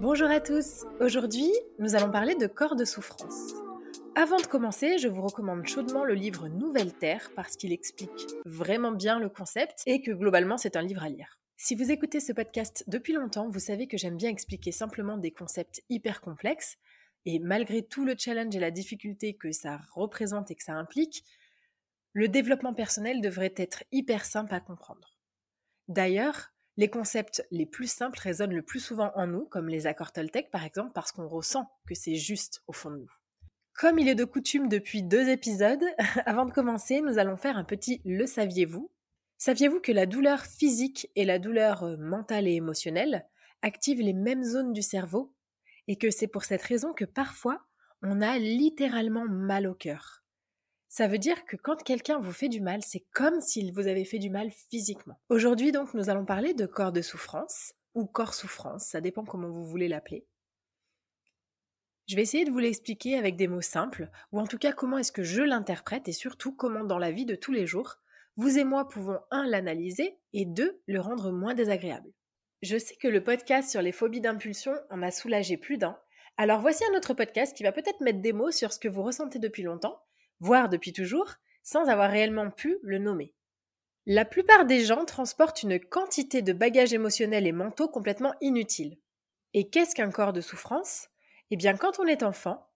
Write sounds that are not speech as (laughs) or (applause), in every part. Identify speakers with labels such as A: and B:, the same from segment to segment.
A: Bonjour à tous, aujourd'hui nous allons parler de corps de souffrance. Avant de commencer, je vous recommande chaudement le livre Nouvelle Terre parce qu'il explique vraiment bien le concept et que globalement c'est un livre à lire. Si vous écoutez ce podcast depuis longtemps, vous savez que j'aime bien expliquer simplement des concepts hyper complexes et malgré tout le challenge et la difficulté que ça représente et que ça implique, le développement personnel devrait être hyper simple à comprendre. D'ailleurs, les concepts les plus simples résonnent le plus souvent en nous, comme les accords Toltec par exemple, parce qu'on ressent que c'est juste au fond de nous. Comme il est de coutume depuis deux épisodes, (laughs) avant de commencer, nous allons faire un petit Le saviez-vous Saviez-vous que la douleur physique et la douleur euh, mentale et émotionnelle activent les mêmes zones du cerveau et que c'est pour cette raison que parfois on a littéralement mal au cœur? Ça veut dire que quand quelqu'un vous fait du mal, c'est comme s'il vous avait fait du mal physiquement. Aujourd'hui donc nous allons parler de corps de souffrance ou corps souffrance, ça dépend comment vous voulez l'appeler. Je vais essayer de vous l'expliquer avec des mots simples, ou en tout cas comment est-ce que je l'interprète et surtout comment dans la vie de tous les jours, vous et moi pouvons un l'analyser et deux le rendre moins désagréable. Je sais que le podcast sur les phobies d'impulsion en a soulagé plus d'un, alors voici un autre podcast qui va peut-être mettre des mots sur ce que vous ressentez depuis longtemps voire depuis toujours, sans avoir réellement pu le nommer. La plupart des gens transportent une quantité de bagages émotionnels et mentaux complètement inutiles. Et qu'est-ce qu'un corps de souffrance? Eh bien, quand on est enfant,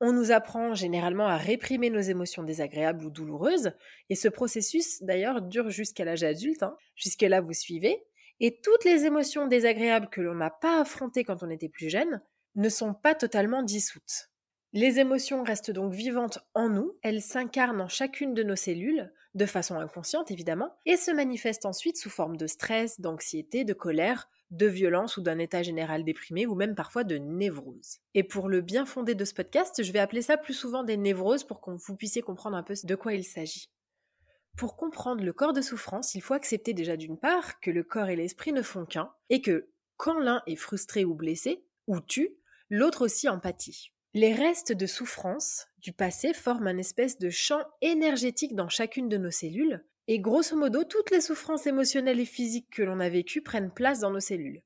A: on nous apprend généralement à réprimer nos émotions désagréables ou douloureuses, et ce processus d'ailleurs dure jusqu'à l'âge adulte, hein. jusque-là vous suivez, et toutes les émotions désagréables que l'on n'a pas affrontées quand on était plus jeune ne sont pas totalement dissoutes. Les émotions restent donc vivantes en nous, elles s'incarnent en chacune de nos cellules, de façon inconsciente évidemment, et se manifestent ensuite sous forme de stress, d'anxiété, de colère, de violence ou d'un état général déprimé ou même parfois de névrose. Et pour le bien fondé de ce podcast, je vais appeler ça plus souvent des névroses pour que vous puissiez comprendre un peu de quoi il s'agit. Pour comprendre le corps de souffrance, il faut accepter déjà d'une part que le corps et l'esprit ne font qu'un, et que quand l'un est frustré ou blessé, ou tue, l'autre aussi empathie. Les restes de souffrance du passé forment un espèce de champ énergétique dans chacune de nos cellules, et grosso modo, toutes les souffrances émotionnelles et physiques que l'on a vécues prennent place dans nos cellules.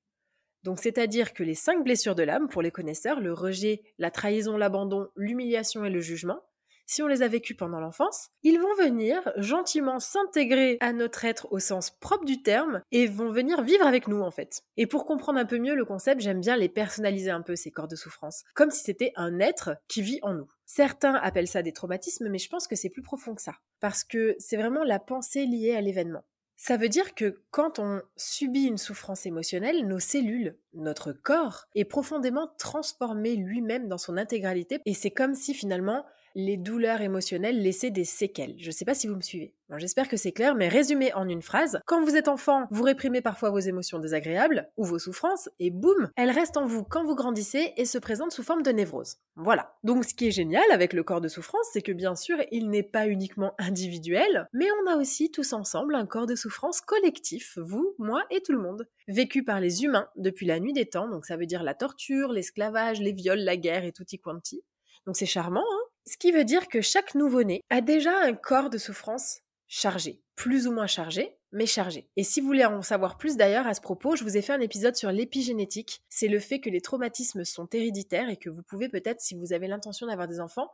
A: Donc c'est-à-dire que les cinq blessures de l'âme, pour les connaisseurs, le rejet, la trahison, l'abandon, l'humiliation et le jugement, si on les a vécus pendant l'enfance, ils vont venir gentiment s'intégrer à notre être au sens propre du terme et vont venir vivre avec nous en fait. Et pour comprendre un peu mieux le concept, j'aime bien les personnaliser un peu ces corps de souffrance, comme si c'était un être qui vit en nous. Certains appellent ça des traumatismes, mais je pense que c'est plus profond que ça, parce que c'est vraiment la pensée liée à l'événement. Ça veut dire que quand on subit une souffrance émotionnelle, nos cellules, notre corps, est profondément transformé lui-même dans son intégralité et c'est comme si finalement les douleurs émotionnelles laissaient des séquelles. Je ne sais pas si vous me suivez. J'espère que c'est clair, mais résumé en une phrase, quand vous êtes enfant, vous réprimez parfois vos émotions désagréables ou vos souffrances, et boum, elles restent en vous quand vous grandissez et se présentent sous forme de névrose. Voilà. Donc ce qui est génial avec le corps de souffrance, c'est que bien sûr, il n'est pas uniquement individuel, mais on a aussi tous ensemble un corps de souffrance collectif, vous, moi et tout le monde, vécu par les humains depuis la nuit des temps, donc ça veut dire la torture, l'esclavage, les viols, la guerre et tutti quanti. Donc c'est charmant, hein ce qui veut dire que chaque nouveau-né a déjà un corps de souffrance chargé, plus ou moins chargé, mais chargé. Et si vous voulez en savoir plus d'ailleurs à ce propos, je vous ai fait un épisode sur l'épigénétique. C'est le fait que les traumatismes sont héréditaires et que vous pouvez peut-être, si vous avez l'intention d'avoir des enfants,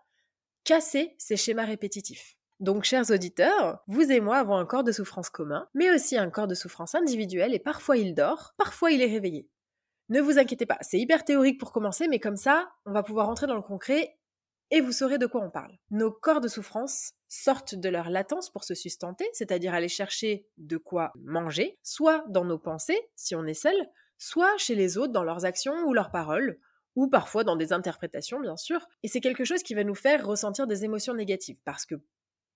A: casser ces schémas répétitifs. Donc, chers auditeurs, vous et moi avons un corps de souffrance commun, mais aussi un corps de souffrance individuel et parfois il dort, parfois il est réveillé. Ne vous inquiétez pas, c'est hyper théorique pour commencer, mais comme ça, on va pouvoir rentrer dans le concret et vous saurez de quoi on parle. Nos corps de souffrance sortent de leur latence pour se sustenter, c'est-à-dire aller chercher de quoi manger, soit dans nos pensées, si on est seul, soit chez les autres dans leurs actions ou leurs paroles, ou parfois dans des interprétations, bien sûr. Et c'est quelque chose qui va nous faire ressentir des émotions négatives, parce que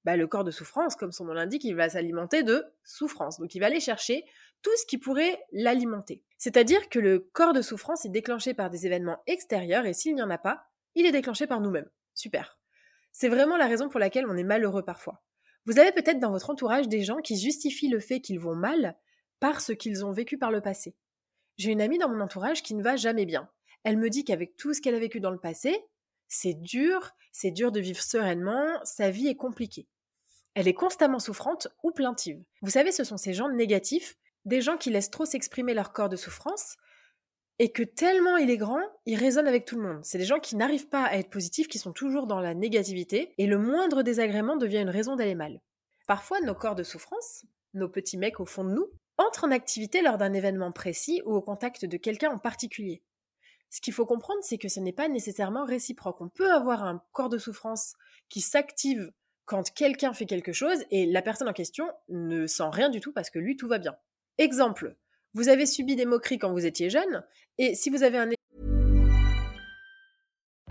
A: bah, le corps de souffrance, comme son nom l'indique, il va s'alimenter de souffrance. Donc il va aller chercher tout ce qui pourrait l'alimenter. C'est-à-dire que le corps de souffrance est déclenché par des événements extérieurs, et s'il n'y en a pas, il est déclenché par nous-mêmes. Super. C'est vraiment la raison pour laquelle on est malheureux parfois. Vous avez peut-être dans votre entourage des gens qui justifient le fait qu'ils vont mal par ce qu'ils ont vécu par le passé. J'ai une amie dans mon entourage qui ne va jamais bien. Elle me dit qu'avec tout ce qu'elle a vécu dans le passé, c'est dur, c'est dur de vivre sereinement, sa vie est compliquée. Elle est constamment souffrante ou plaintive. Vous savez, ce sont ces gens négatifs, des gens qui laissent trop s'exprimer leur corps de souffrance, et que tellement il est grand, il résonne avec tout le monde. C'est des gens qui n'arrivent pas à être positifs, qui sont toujours dans la négativité, et le moindre désagrément devient une raison d'aller mal. Parfois, nos corps de souffrance, nos petits mecs au fond de nous, entrent en activité lors d'un événement précis ou au contact de quelqu'un en particulier. Ce qu'il faut comprendre, c'est que ce n'est pas nécessairement réciproque. On peut avoir un corps de souffrance qui s'active quand quelqu'un fait quelque chose et la personne en question ne sent rien du tout parce que lui, tout va bien. Exemple, vous avez subi des moqueries quand vous étiez jeune, et si vous avez un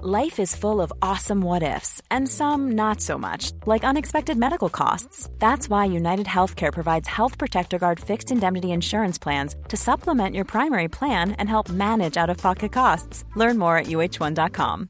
B: Life is full of awesome what ifs, and some not so much, like unexpected medical costs. That's why United Healthcare provides Health Protector Guard fixed indemnity insurance plans to supplement your primary plan and help manage out of pocket costs. Learn more at uh1.com.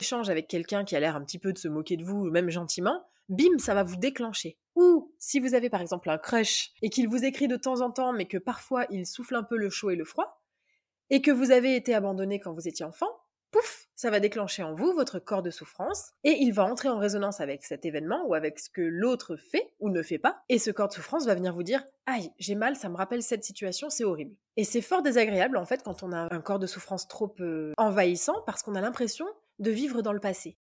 A: Échange avec quelqu'un qui a l'air un petit peu de se moquer de vous, même gentiment, bim, ça va vous déclencher. Ou si vous avez par exemple un crush et qu'il vous écrit de temps en temps, mais que parfois il souffle un peu le chaud et le froid, et que vous avez été abandonné quand vous étiez enfant, pouf, ça va déclencher en vous votre corps de souffrance et il va entrer en résonance avec cet événement ou avec ce que l'autre fait ou ne fait pas. Et ce corps de souffrance va venir vous dire Aïe, j'ai mal, ça me rappelle cette situation, c'est horrible. Et c'est fort désagréable en fait quand on a un corps de souffrance trop euh, envahissant parce qu'on a l'impression de vivre dans le passé.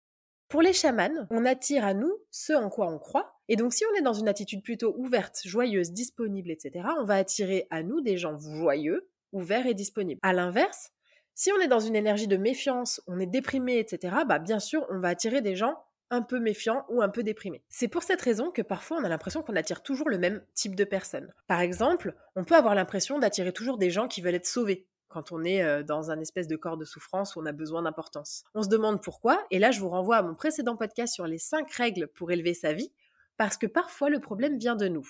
A: Pour les chamans, on attire à nous ce en quoi on croit. Et donc si on est dans une attitude plutôt ouverte, joyeuse, disponible, etc., on va attirer à nous des gens joyeux, ouverts et disponibles. À l'inverse, si on est dans une énergie de méfiance, on est déprimé, etc., bah bien sûr, on va attirer des gens un peu méfiants ou un peu déprimés. C'est pour cette raison que parfois on a l'impression qu'on attire toujours le même type de personnes. Par exemple, on peut avoir l'impression d'attirer toujours des gens qui veulent être sauvés quand on est euh, dans un espèce de corps de souffrance où on a besoin d'importance. On se demande pourquoi, et là je vous renvoie à mon précédent podcast sur les 5 règles pour élever sa vie, parce que parfois le problème vient de nous.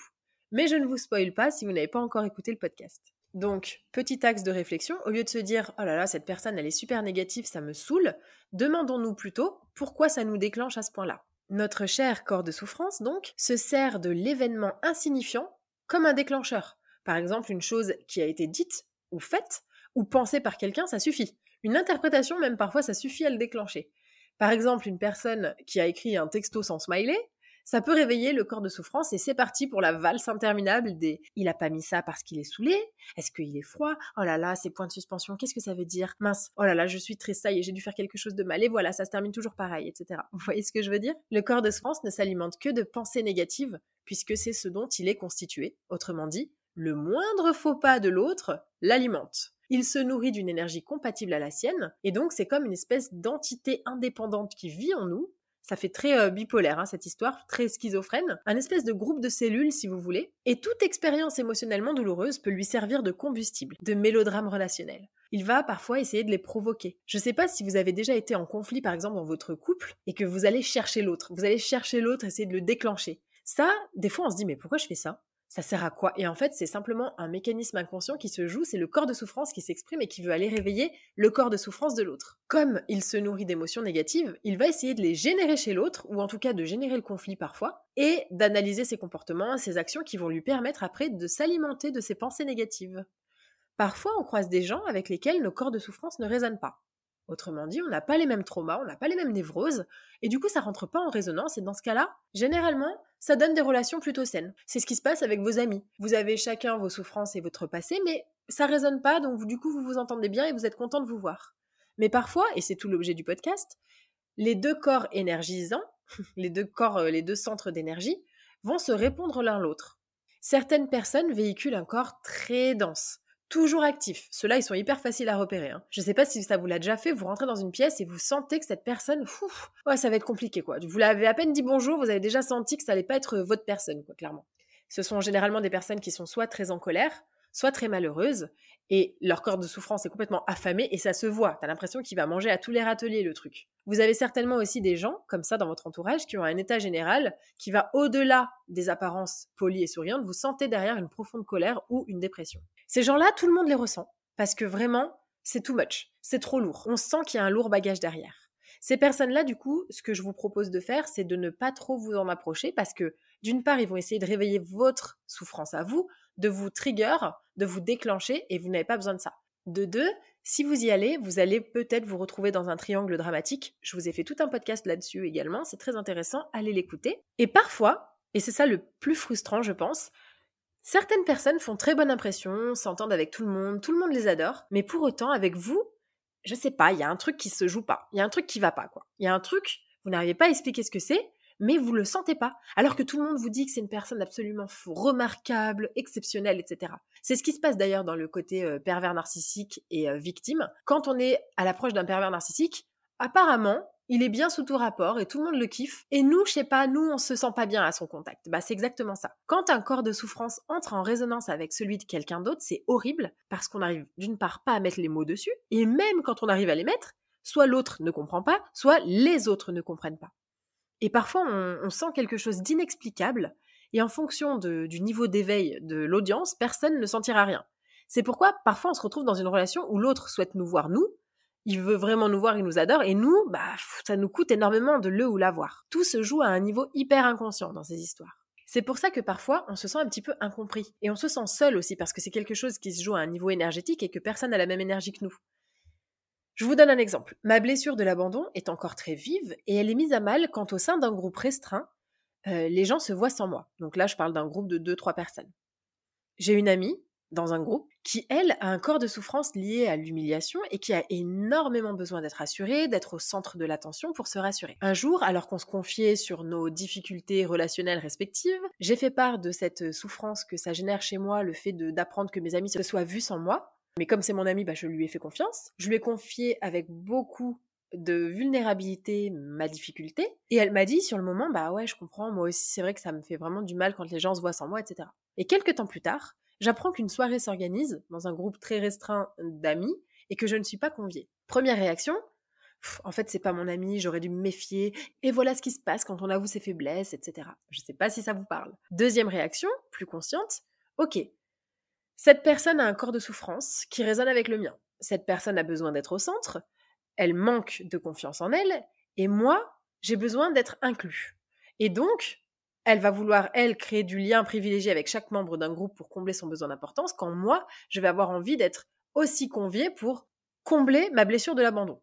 A: Mais je ne vous spoile pas si vous n'avez pas encore écouté le podcast. Donc, petit axe de réflexion, au lieu de se dire oh là là, cette personne elle est super négative, ça me saoule, demandons-nous plutôt pourquoi ça nous déclenche à ce point-là. Notre cher corps de souffrance, donc, se sert de l'événement insignifiant comme un déclencheur. Par exemple, une chose qui a été dite ou faite ou pensée par quelqu'un, ça suffit. Une interprétation, même parfois, ça suffit à le déclencher. Par exemple, une personne qui a écrit un texto sans smiley, Ça peut réveiller le corps de souffrance et c'est parti pour la valse interminable des il a pas mis ça parce qu'il est saoulé Est-ce qu'il est froid Oh là là, ces points de suspension, qu'est-ce que ça veut dire Mince, oh là là, je suis très ça et j'ai dû faire quelque chose de mal et voilà, ça se termine toujours pareil, etc. Vous voyez ce que je veux dire? Le corps de souffrance ne s'alimente que de pensées négatives puisque c'est ce dont il est constitué. Autrement dit, le moindre faux pas de l'autre l'alimente. Il se nourrit d'une énergie compatible à la sienne, et donc c'est comme une espèce d'entité indépendante qui vit en nous, ça fait très euh, bipolaire, hein, cette histoire, très schizophrène. Un espèce de groupe de cellules, si vous voulez. Et toute expérience émotionnellement douloureuse peut lui servir de combustible, de mélodrame relationnel. Il va parfois essayer de les provoquer. Je ne sais pas si vous avez déjà été en conflit, par exemple, dans votre couple, et que vous allez chercher l'autre. Vous allez chercher l'autre, essayer de le déclencher. Ça, des fois, on se dit, mais pourquoi je fais ça? Ça sert à quoi? Et en fait, c'est simplement un mécanisme inconscient qui se joue, c'est le corps de souffrance qui s'exprime et qui veut aller réveiller le corps de souffrance de l'autre. Comme il se nourrit d'émotions négatives, il va essayer de les générer chez l'autre, ou en tout cas de générer le conflit parfois, et d'analyser ses comportements, ses actions qui vont lui permettre après de s'alimenter de ses pensées négatives. Parfois, on croise des gens avec lesquels nos corps de souffrance ne résonnent pas. Autrement dit, on n'a pas les mêmes traumas, on n'a pas les mêmes névroses, et du coup, ça rentre pas en résonance, et dans ce cas-là, généralement, ça donne des relations plutôt saines. C'est ce qui se passe avec vos amis. Vous avez chacun vos souffrances et votre passé, mais ça résonne pas, donc du coup, vous vous entendez bien et vous êtes content de vous voir. Mais parfois, et c'est tout l'objet du podcast, les deux corps énergisants, (laughs) les deux corps, euh, les deux centres d'énergie, vont se répondre l'un l'autre. Certaines personnes véhiculent un corps très dense, toujours actifs. Ceux-là, ils sont hyper faciles à repérer. Hein. Je sais pas si ça vous l'a déjà fait, vous rentrez dans une pièce et vous sentez que cette personne, ouais, ça va être compliqué, quoi. Vous l'avez à peine dit bonjour, vous avez déjà senti que ça allait pas être votre personne, quoi, clairement. Ce sont généralement des personnes qui sont soit très en colère, soit très malheureuses, et leur corps de souffrance est complètement affamé, et ça se voit. T'as l'impression qu'il va manger à tous les râteliers, le truc. Vous avez certainement aussi des gens, comme ça, dans votre entourage, qui ont un état général qui va au-delà des apparences polies et souriantes. Vous sentez derrière une profonde colère ou une dépression. Ces gens-là, tout le monde les ressent, parce que vraiment, c'est too much, c'est trop lourd. On sent qu'il y a un lourd bagage derrière. Ces personnes-là, du coup, ce que je vous propose de faire, c'est de ne pas trop vous en approcher, parce que d'une part, ils vont essayer de réveiller votre souffrance à vous, de vous trigger, de vous déclencher, et vous n'avez pas besoin de ça. De deux, si vous y allez, vous allez peut-être vous retrouver dans un triangle dramatique. Je vous ai fait tout un podcast là-dessus également, c'est très intéressant, allez l'écouter. Et parfois, et c'est ça le plus frustrant, je pense, certaines personnes font très bonne impression, s'entendent avec tout le monde, tout le monde les adore, mais pour autant, avec vous, je sais pas, il y a un truc qui se joue pas, il y a un truc qui va pas, quoi. Il y a un truc, vous n'arrivez pas à expliquer ce que c'est, mais vous le sentez pas. Alors que tout le monde vous dit que c'est une personne absolument remarquable, exceptionnelle, etc. C'est ce qui se passe d'ailleurs dans le côté euh, pervers narcissique et euh, victime. Quand on est à l'approche d'un pervers narcissique, apparemment, il est bien sous tout rapport et tout le monde le kiffe. Et nous, je sais pas, nous, on se sent pas bien à son contact. Bah, c'est exactement ça. Quand un corps de souffrance entre en résonance avec celui de quelqu'un d'autre, c'est horrible parce qu'on arrive d'une part pas à mettre les mots dessus et même quand on arrive à les mettre, soit l'autre ne comprend pas, soit les autres ne comprennent pas. Et parfois, on, sent quelque chose d'inexplicable, et en fonction du niveau d'éveil de l'audience, personne ne sentira rien. C'est pourquoi parfois on se retrouve dans une relation où l'autre souhaite nous voir nous, il veut vraiment nous voir, il nous adore, et nous, bah, ça nous coûte énormément de le ou la voir. Tout se joue à un niveau hyper inconscient dans ces histoires. C'est pour ça que parfois on se sent un petit peu incompris, et on se sent seul aussi parce que c'est quelque chose qui se joue à un niveau énergétique et que personne n'a la même énergie que nous. Je vous donne un exemple. Ma blessure de l'abandon est encore très vive et elle est mise à mal quand au sein d'un groupe restreint, euh, les gens se voient sans moi. Donc là, je parle d'un groupe de 2-3 personnes. J'ai une amie dans un groupe qui, elle, a un corps de souffrance lié à l'humiliation et qui a énormément besoin d'être assurée, d'être au centre de l'attention pour se rassurer. Un jour, alors qu'on se confiait sur nos difficultés relationnelles respectives, j'ai fait part de cette souffrance que ça génère chez moi, le fait d'apprendre que mes amis se soient vus sans moi, mais comme c'est mon ami, bah, je lui ai fait confiance. Je lui ai confié avec beaucoup de vulnérabilité ma difficulté. Et elle m'a dit sur le moment, bah ouais, je comprends, moi aussi, c'est vrai que ça me fait vraiment du mal quand les gens se voient sans moi, etc. Et quelques temps plus tard, j'apprends qu'une soirée s'organise dans un groupe très restreint d'amis et que je ne suis pas conviée. Première réaction, en fait, c'est pas mon ami, j'aurais dû me méfier, et voilà ce qui se passe quand on avoue ses faiblesses, etc. Je sais pas si ça vous parle. Deuxième réaction, plus consciente, ok, cette personne a un corps de souffrance qui résonne avec le mien. Cette personne a besoin d'être au centre, elle manque de confiance en elle, et moi, j'ai besoin d'être inclus. Et donc, elle va vouloir, elle, créer du lien privilégié avec chaque membre d'un groupe pour combler son besoin d'importance, quand moi, je vais avoir envie d'être aussi convié pour combler ma blessure de l'abandon.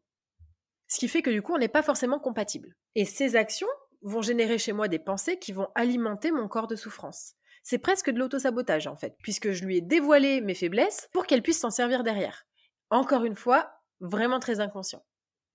A: Ce qui fait que du coup, on n'est pas forcément compatible. Et ces actions vont générer chez moi des pensées qui vont alimenter mon corps de souffrance. C'est presque de l'autosabotage en fait, puisque je lui ai dévoilé mes faiblesses pour qu'elle puisse s'en servir derrière. Encore une fois, vraiment très inconscient.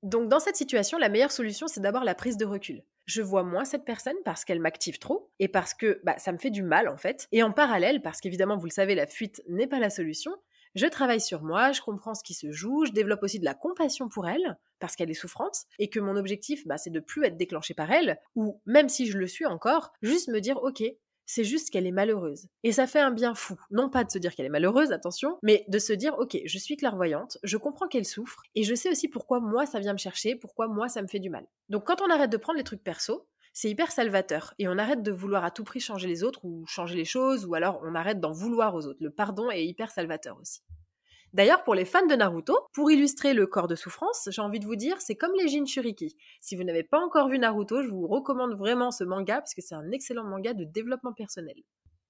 A: Donc dans cette situation, la meilleure solution, c'est d'abord la prise de recul. Je vois moins cette personne parce qu'elle m'active trop et parce que bah, ça me fait du mal en fait. Et en parallèle, parce qu'évidemment, vous le savez, la fuite n'est pas la solution, je travaille sur moi, je comprends ce qui se joue, je développe aussi de la compassion pour elle, parce qu'elle est souffrante, et que mon objectif, bah, c'est de plus être déclenché par elle, ou même si je le suis encore, juste me dire, ok, c'est juste qu'elle est malheureuse. Et ça fait un bien fou. Non pas de se dire qu'elle est malheureuse, attention, mais de se dire, ok, je suis clairvoyante, je comprends qu'elle souffre, et je sais aussi pourquoi moi ça vient me chercher, pourquoi moi ça me fait du mal. Donc quand on arrête de prendre les trucs perso, c'est hyper salvateur, et on arrête de vouloir à tout prix changer les autres, ou changer les choses, ou alors on arrête d'en vouloir aux autres. Le pardon est hyper salvateur aussi. D'ailleurs, pour les fans de Naruto, pour illustrer le corps de souffrance, j'ai envie de vous dire, c'est comme les Jinchuriki. Si vous n'avez pas encore vu Naruto, je vous recommande vraiment ce manga parce que c'est un excellent manga de développement personnel.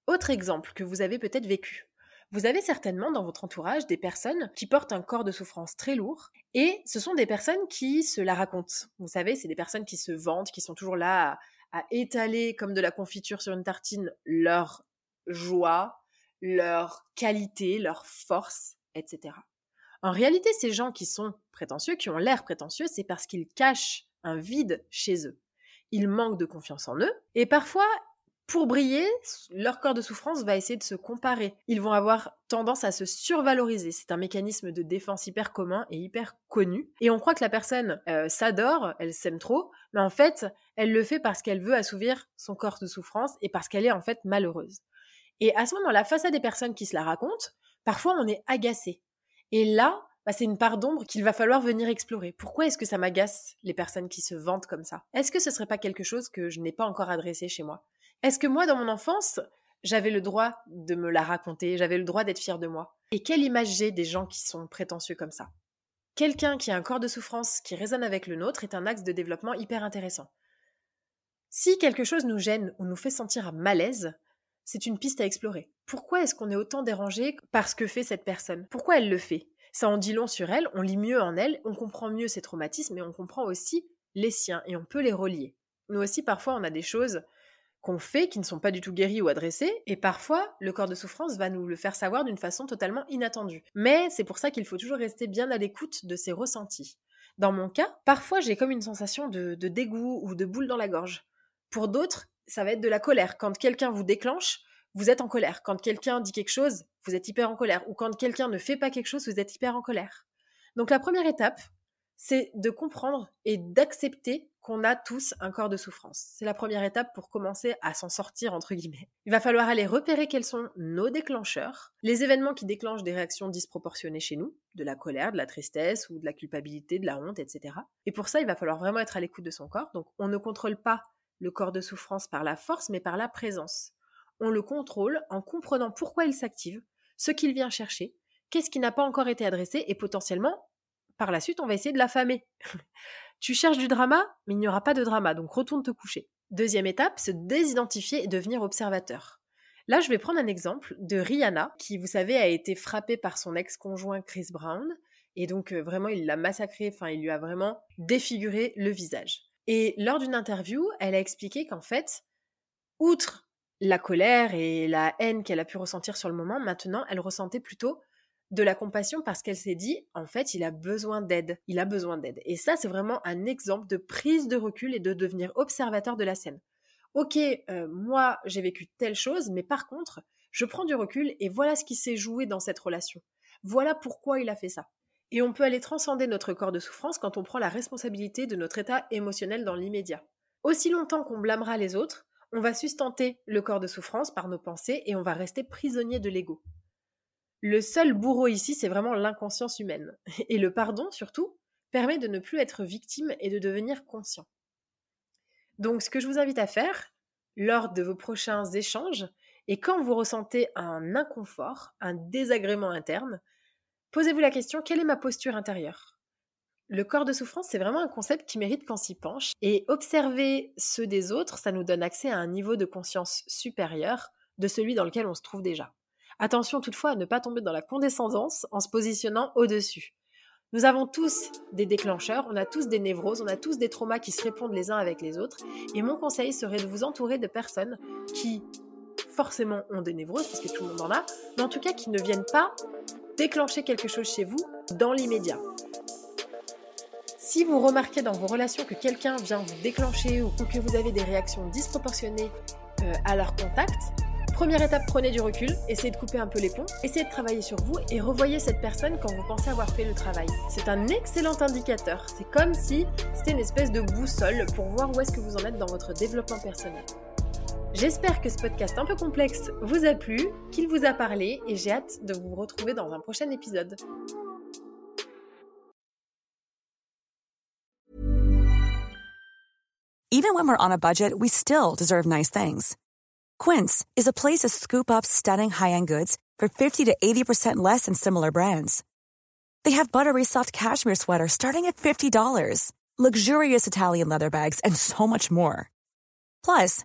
A: Autre exemple que vous avez peut-être vécu. Vous avez certainement dans votre entourage des personnes qui portent un corps de souffrance très lourd et ce sont des personnes qui se la racontent. Vous savez, c'est des personnes qui se vantent, qui sont toujours là à, à étaler comme de la confiture sur une tartine leur joie, leur qualité, leur force etc. En réalité, ces gens qui sont prétentieux, qui ont l'air prétentieux, c'est parce qu'ils cachent un vide chez eux. Ils manquent de confiance en eux, et parfois, pour briller, leur corps de souffrance va essayer de se comparer. Ils vont avoir tendance à se survaloriser. C'est un mécanisme de défense hyper commun et hyper connu. Et on croit que la personne euh, s'adore, elle s'aime trop, mais en fait, elle le fait parce qu'elle veut assouvir son corps de souffrance et parce qu'elle est en fait malheureuse. Et à ce moment-là, face à des personnes qui se la racontent, parfois on est agacé. Et là, bah, c'est une part d'ombre qu'il va falloir venir explorer. Pourquoi est-ce que ça m'agace, les personnes qui se vantent comme ça? Est-ce que ce serait pas quelque chose que je n'ai pas encore adressé chez moi? Est-ce que moi, dans mon enfance, j'avais le droit de me la raconter, j'avais le droit d'être fière de moi? Et quelle image j'ai des gens qui sont prétentieux comme ça? Quelqu'un qui a un corps de souffrance qui résonne avec le nôtre est un axe de développement hyper intéressant. Si quelque chose nous gêne ou nous fait sentir à malaise, c'est une piste à explorer. Pourquoi est-ce qu'on est autant dérangé par ce que fait cette personne? Pourquoi elle le fait? Ça en dit long sur elle, on lit mieux en elle, on comprend mieux ses traumatismes et on comprend aussi les siens et on peut les relier. Nous aussi, parfois, on a des choses qu'on fait qui ne sont pas du tout guéries ou adressées, et parfois le corps de souffrance va nous le faire savoir d'une façon totalement inattendue. Mais c'est pour ça qu'il faut toujours rester bien à l'écoute de ses ressentis. Dans mon cas, parfois j'ai comme une sensation de, de dégoût ou de boule dans la gorge. Pour d'autres, ça va être de la colère. Quand quelqu'un vous déclenche, vous êtes en colère. Quand quelqu'un dit quelque chose, vous êtes hyper en colère. Ou quand quelqu'un ne fait pas quelque chose, vous êtes hyper en colère. Donc la première étape, c'est de comprendre et d'accepter qu'on a tous un corps de souffrance. C'est la première étape pour commencer à s'en sortir, entre guillemets. Il va falloir aller repérer quels sont nos déclencheurs, les événements qui déclenchent des réactions disproportionnées chez nous, de la colère, de la tristesse ou de la culpabilité, de la honte, etc. Et pour ça, il va falloir vraiment être à l'écoute de son corps. Donc on ne contrôle pas le corps de souffrance par la force, mais par la présence. On le contrôle en comprenant pourquoi il s'active, ce qu'il vient chercher, qu'est-ce qui n'a pas encore été adressé, et potentiellement, par la suite, on va essayer de l'affamer. (laughs) tu cherches du drama, mais il n'y aura pas de drama, donc retourne te coucher. Deuxième étape, se désidentifier et devenir observateur. Là, je vais prendre un exemple de Rihanna, qui, vous savez, a été frappée par son ex-conjoint Chris Brown, et donc euh, vraiment, il l'a massacré, enfin, il lui a vraiment défiguré le visage. Et lors d'une interview, elle a expliqué qu'en fait, outre la colère et la haine qu'elle a pu ressentir sur le moment, maintenant, elle ressentait plutôt de la compassion parce qu'elle s'est dit, en fait, il a besoin d'aide. Il a besoin d'aide. Et ça, c'est vraiment un exemple de prise de recul et de devenir observateur de la scène. Ok, euh, moi, j'ai vécu telle chose, mais par contre, je prends du recul et voilà ce qui s'est joué dans cette relation. Voilà pourquoi il a fait ça. Et on peut aller transcender notre corps de souffrance quand on prend la responsabilité de notre état émotionnel dans l'immédiat. Aussi longtemps qu'on blâmera les autres, on va sustenter le corps de souffrance par nos pensées et on va rester prisonnier de l'ego. Le seul bourreau ici, c'est vraiment l'inconscience humaine. Et le pardon, surtout, permet de ne plus être victime et de devenir conscient. Donc, ce que je vous invite à faire lors de vos prochains échanges, et quand vous ressentez un inconfort, un désagrément interne, Posez-vous la question, quelle est ma posture intérieure? Le corps de souffrance, c'est vraiment un concept qui mérite qu'on s'y penche. Et observer ceux des autres, ça nous donne accès à un niveau de conscience supérieur de celui dans lequel on se trouve déjà. Attention toutefois à ne pas tomber dans la condescendance en se positionnant au-dessus. Nous avons tous des déclencheurs, on a tous des névroses, on a tous des traumas qui se répondent les uns avec les autres. Et mon conseil serait de vous entourer de personnes qui forcément ont des névroses, parce que tout le monde en a, mais en tout cas qui ne viennent pas déclencher quelque chose chez vous dans l'immédiat. Si vous remarquez dans vos relations que quelqu'un vient vous déclencher ou que vous avez des réactions disproportionnées euh, à leur contact, Première étape, prenez du recul, essayez de couper un peu les ponts, essayez de travailler sur vous et revoyez cette personne quand vous pensez avoir fait le travail. C'est un excellent indicateur. C'est comme si c'était une espèce de boussole pour voir où est-ce que vous en êtes dans votre développement personnel. J'espère que ce podcast un peu complexe vous a plu, qu'il vous a parlé et j'ai hâte de vous retrouver dans un prochain épisode.
B: Even when we're on a budget, we still deserve nice things. Quince is a place to scoop up stunning high-end goods for 50 to 80% less than similar brands. They have buttery soft cashmere sweaters starting at $50, luxurious Italian leather bags, and so much more. Plus,